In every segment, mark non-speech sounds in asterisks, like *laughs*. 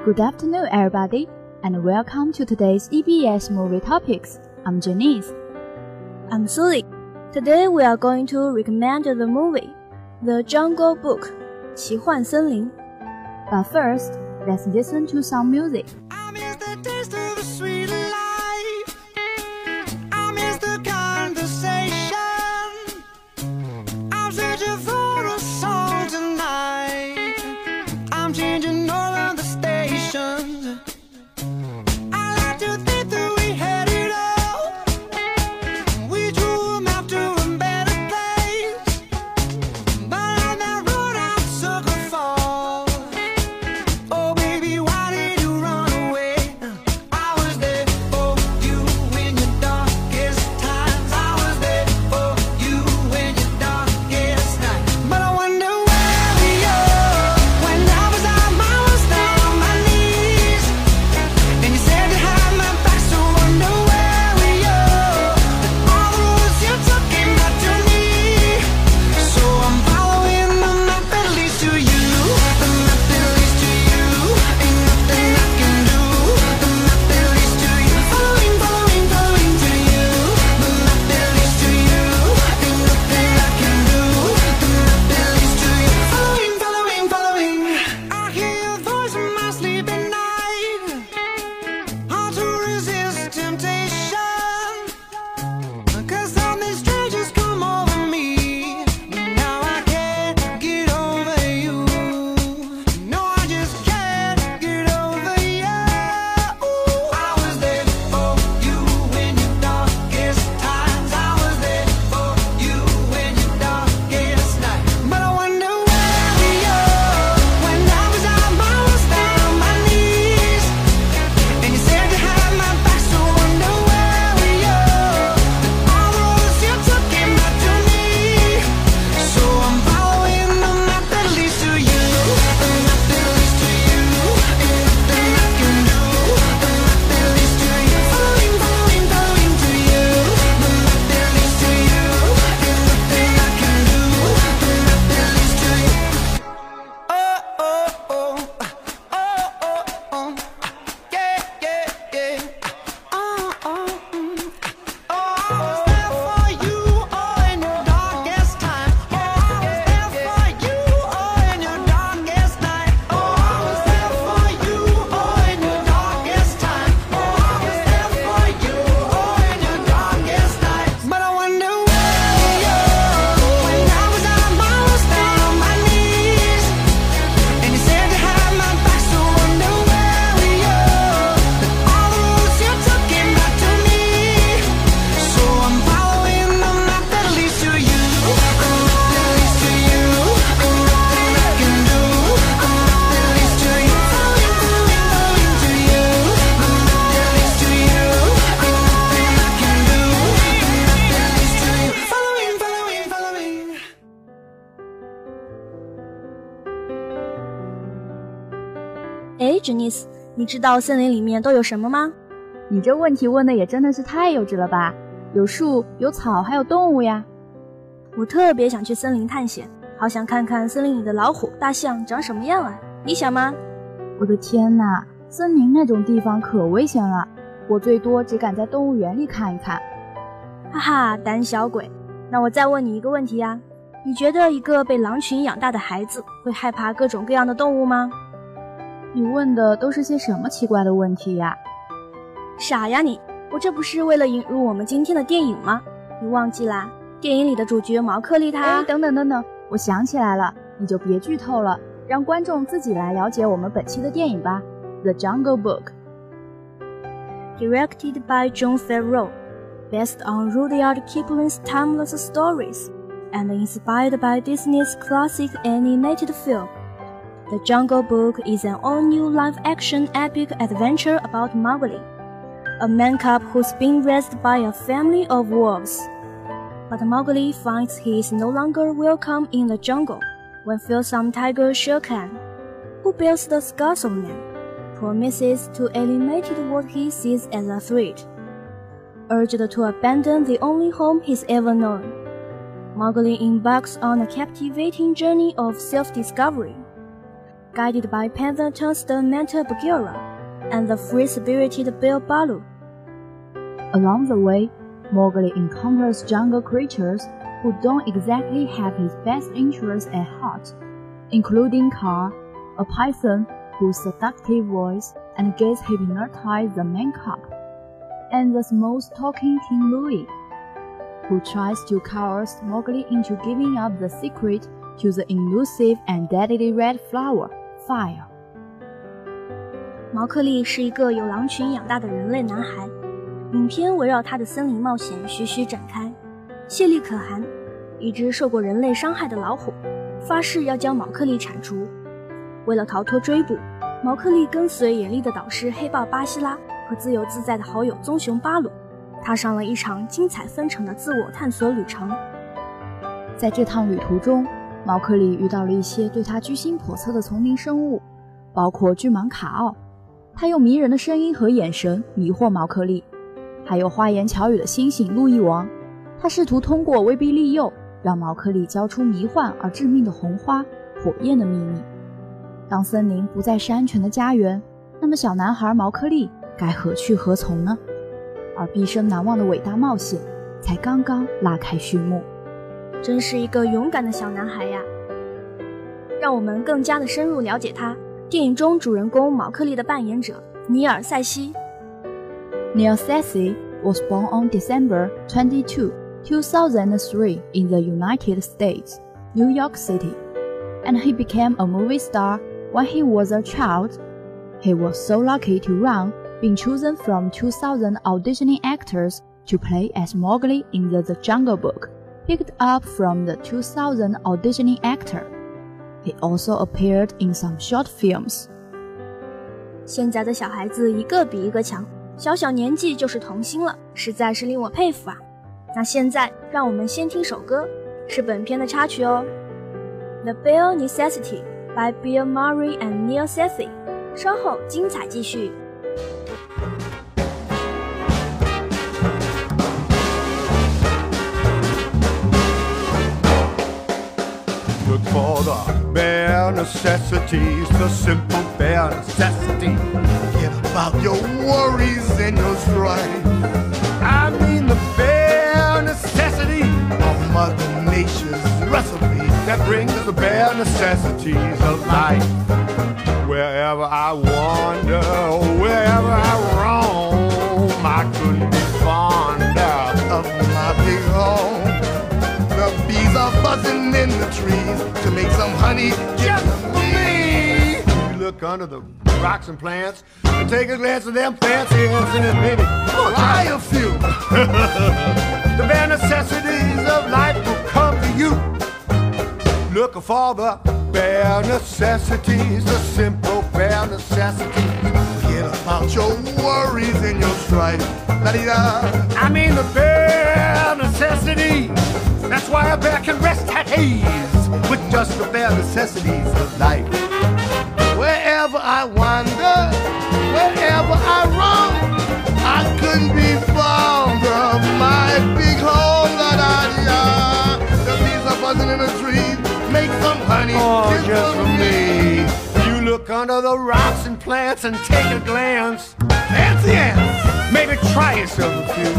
Good afternoon, everybody, and welcome to today's EBS movie topics. I'm Janice. I'm Sully. Today we are going to recommend the movie The Jungle Book 奇幻森林. But first, let's listen to some music. Janice， 你知道森林里面都有什么吗？你这问题问的也真的是太幼稚了吧！有树，有草，还有动物呀。我特别想去森林探险，好想看看森林里的老虎、大象长什么样啊！你想吗？我的天哪，森林那种地方可危险了，我最多只敢在动物园里看一看。哈哈，胆小鬼！那我再问你一个问题呀，你觉得一个被狼群养大的孩子会害怕各种各样的动物吗？你问的都是些什么奇怪的问题呀？傻呀你！我这不是为了引入我们今天的电影吗？你忘记啦？电影里的主角毛克利他……等等等等，我想起来了，你就别剧透了，让观众自己来了解我们本期的电影吧。The Jungle Book, directed by John Favreau, based on Rudyard Kipling's timeless stories, and inspired by Disney's classic animated film. The Jungle Book is an all-new live-action epic adventure about Mowgli, a man cub who's been raised by a family of wolves. But Mowgli finds he is no longer welcome in the jungle when fearsome tiger Shere Khan, who bears the scars of men, promises to eliminate what he sees as a threat. Urged to abandon the only home he's ever known, Mowgli embarks on a captivating journey of self-discovery guided by panther-tused Manta Bagheera and the free-spirited Bill Baloo. Along the way, Mowgli encounters jungle creatures who don't exactly have his best interests at heart, including Kaa, a python whose seductive voice and gaze hypnotize the man cub, and the smooth-talking King Louie, who tries to coerce Mowgli into giving up the secret to the elusive and deadly red flower, fire. 毛克利是一个由狼群养大的人类男孩。影片围绕他的森林冒险徐徐展开。谢利可汗，一只受过人类伤害的老虎，发誓要将毛克利铲除。为了逃脱追捕，毛克利跟随严厉的导师黑豹巴西拉和自由自在的好友棕熊巴鲁，踏上了一场精彩纷呈的自我探索旅程。在这趟旅途中，毛克利遇到了一些对他居心叵测的丛林生物，包括巨蟒卡奥。他用迷人的声音和眼神迷惑毛克利。还有花言巧语的猩猩路易王，他试图通过威逼利诱，让毛克利交出迷幻而致命的红花火焰的秘密。当森林不再是安全的家园，那么小男孩毛克利该何去何从呢？而毕生难忘的伟大冒险才刚刚拉开序幕。真是一个勇敢的小男孩呀！让我们更加的深入了解他。电影中主人公毛克利的扮演者尼尔·塞西。Neel Sethi was born on December 22, 2003 in the United States, New York City, and he became a movie star when he was a child. He was so lucky to run being chosen from 2,000 auditioning actors to play as Mowgli in the, the Jungle Book picked up from the 2000 auditioning actor. He also appeared in some short films. 现在的小孩子一个比一个强，小小年纪就是童星了，实在是令我佩服啊！那现在让我们先听首歌，是本片的插曲哦，《The Bill Necessity》by Bill Murray and Neel Sethi。稍后精彩继续。Necessities, the simple bare necessities. Forget about your worries and your strife. I mean the bare necessity of Mother Nature's recipe that brings the bare necessities of life. Wherever I wander, wherever I roam, I couldn't be fonder of my big home. Bees are buzzing in the trees to make some honey just for me. You look under the rocks and plants and take a glance at them fancy ants and baby, try a oh, few. *laughs* the bare necessities of life will come to you. Looking for the bare necessities, the simple bare necessities. Forget about your worries and your strife. La-dee-da. I mean the bare necessities. That's why a bear can rest at ease with just the bare necessities of life. Wherever I wander, wherever I roam, I couldn't be fond of my big home. La da da. The bees are buzzing in the trees, make some honey Oh, just, just for for me. You look under the rocks and plants and take a glance. Fancy ants, maybe try yourself a few.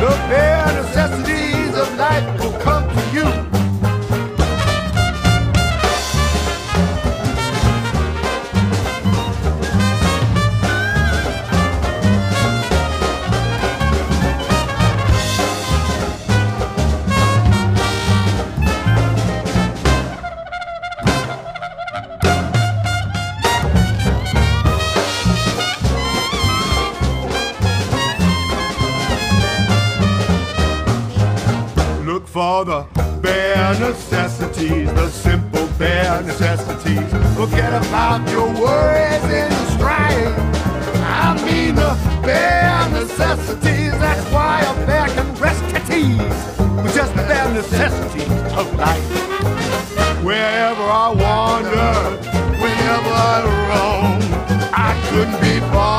The bare for the bare necessities, the simple bare necessities. Forget about your worries and your strife. I mean the bare necessities. That's why a bear can rest at ease with just the bare necessities of life. Wherever I wander, whenever I roam, I couldn't be fonder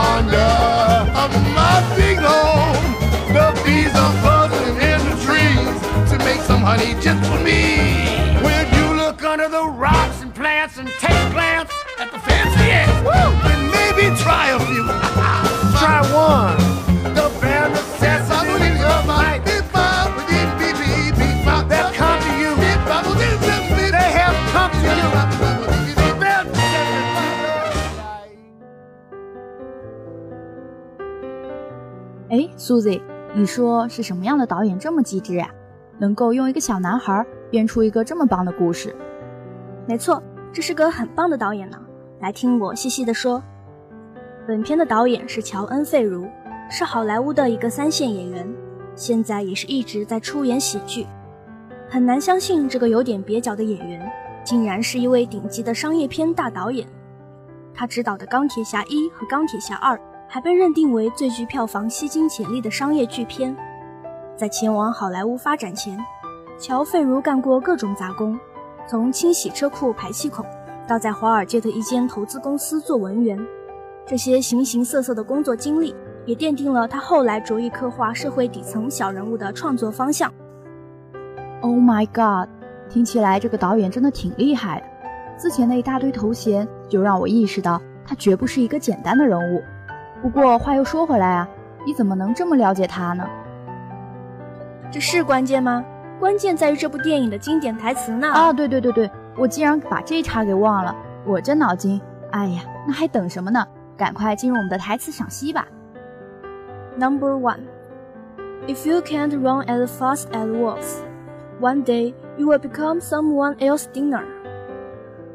just for me. When you look under the rocks and plants and take a glance me try a few. *laughs* Try one. The bare necessities of life. They'll come to you. They have come to you.哎，Susie，你说是什么样的导演这么机智呀？ 能够用一个小男孩编出一个这么棒的故事？没错，这是个很棒的导演呢。来听我细细的说。本片的导演是乔恩·费如，是好莱坞的一个三线演员，现在也是一直在出演喜剧。很难相信这个有点蹩脚的演员，竟然是一位顶级的商业片大导演。他执导的《钢铁侠一》和《钢铁侠二》还被认定为最具票房吸金潜力的商业巨片。在前往好莱坞发展前，乔·费如干过各种杂工，从清洗车库排气孔，到在华尔街的一间投资公司做文员。这些形形色色的工作经历，也奠定了他后来着意刻画社会底层小人物的创作方向。Oh my god，听起来这个导演真的挺厉害的。之前的一大堆头衔，就让我意识到他绝不是一个简单的人物。不过话又说回来啊，你怎么能这么了解他呢？这是关键吗？关键在于这部电影的经典台词呢。啊，对对对对，我竟然把这茬给忘了，我这脑筋。哎呀，那还等什么呢？赶快进入我们的台词赏析吧。Number one, if you can't run as fast as wolves, one day you will become someone else's dinner.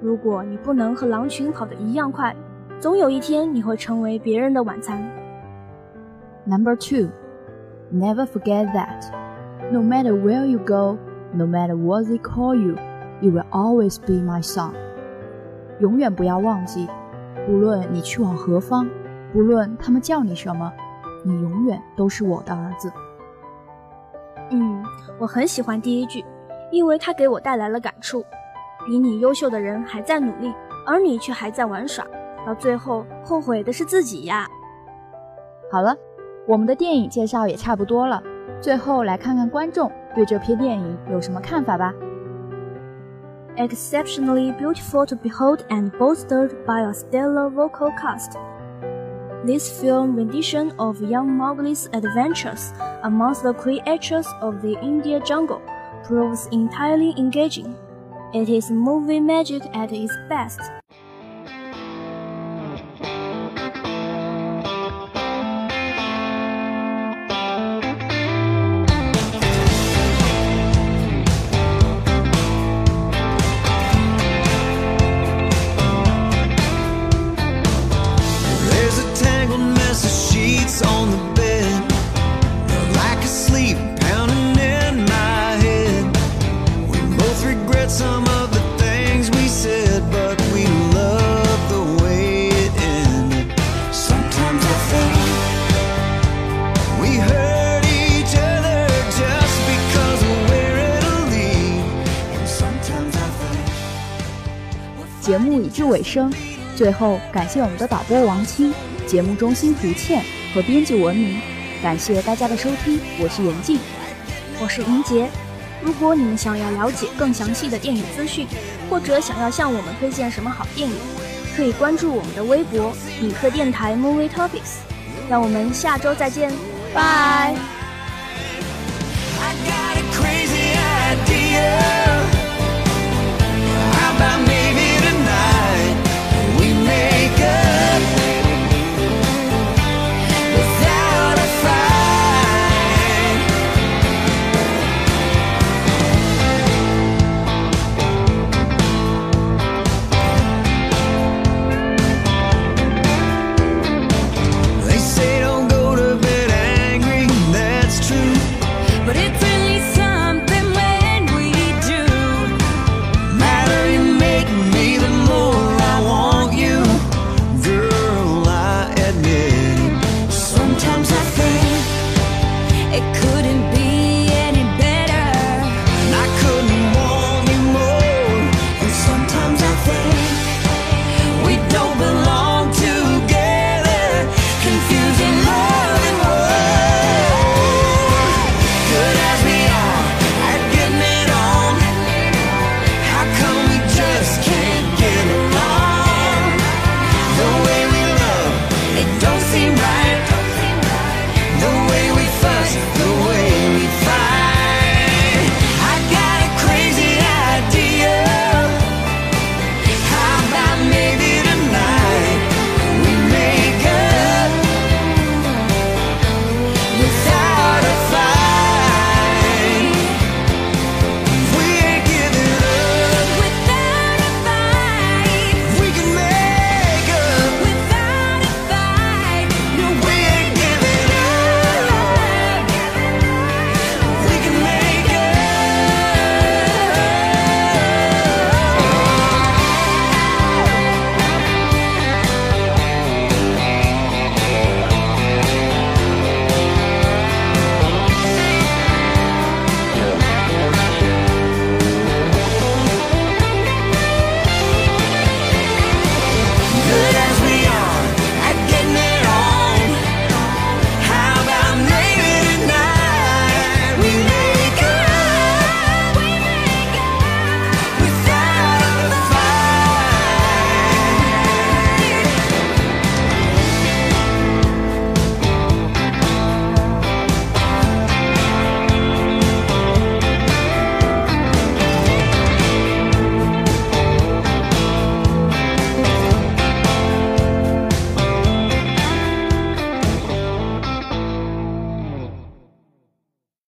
如果你不能和狼群跑得一样快，总有一天你会成为别人的晚餐。Number two, never forget that, no matter where you go, no matter what they call you, you will always be my son. 永远不要忘记。无论你去往何方，不论他们叫你什么，你永远都是我的儿子。嗯，我很喜欢第一句，因为它给我带来了感触。比你优秀的人还在努力，而你却还在玩耍，到最后后悔的是自己呀。好了，我们的电影介绍也差不多了，最后来看看观众对这篇电影有什么看法吧。exceptionally beautiful to behold and bolstered by a stellar vocal cast. This film rendition of young Mowgli's adventures amongst the creatures of the India jungle proves entirely engaging. It is movie magic at its best. 声，最后感谢我们的导播王青、节目中心胡倩和编辑文明，感谢大家的收听，我是严静，我是莹洁。如果你们想要了解更详细的电影资讯，或者想要向我们推荐什么好电影，可以关注我们的微博“影客电台 Movie Topics”。让我们下周再见，拜。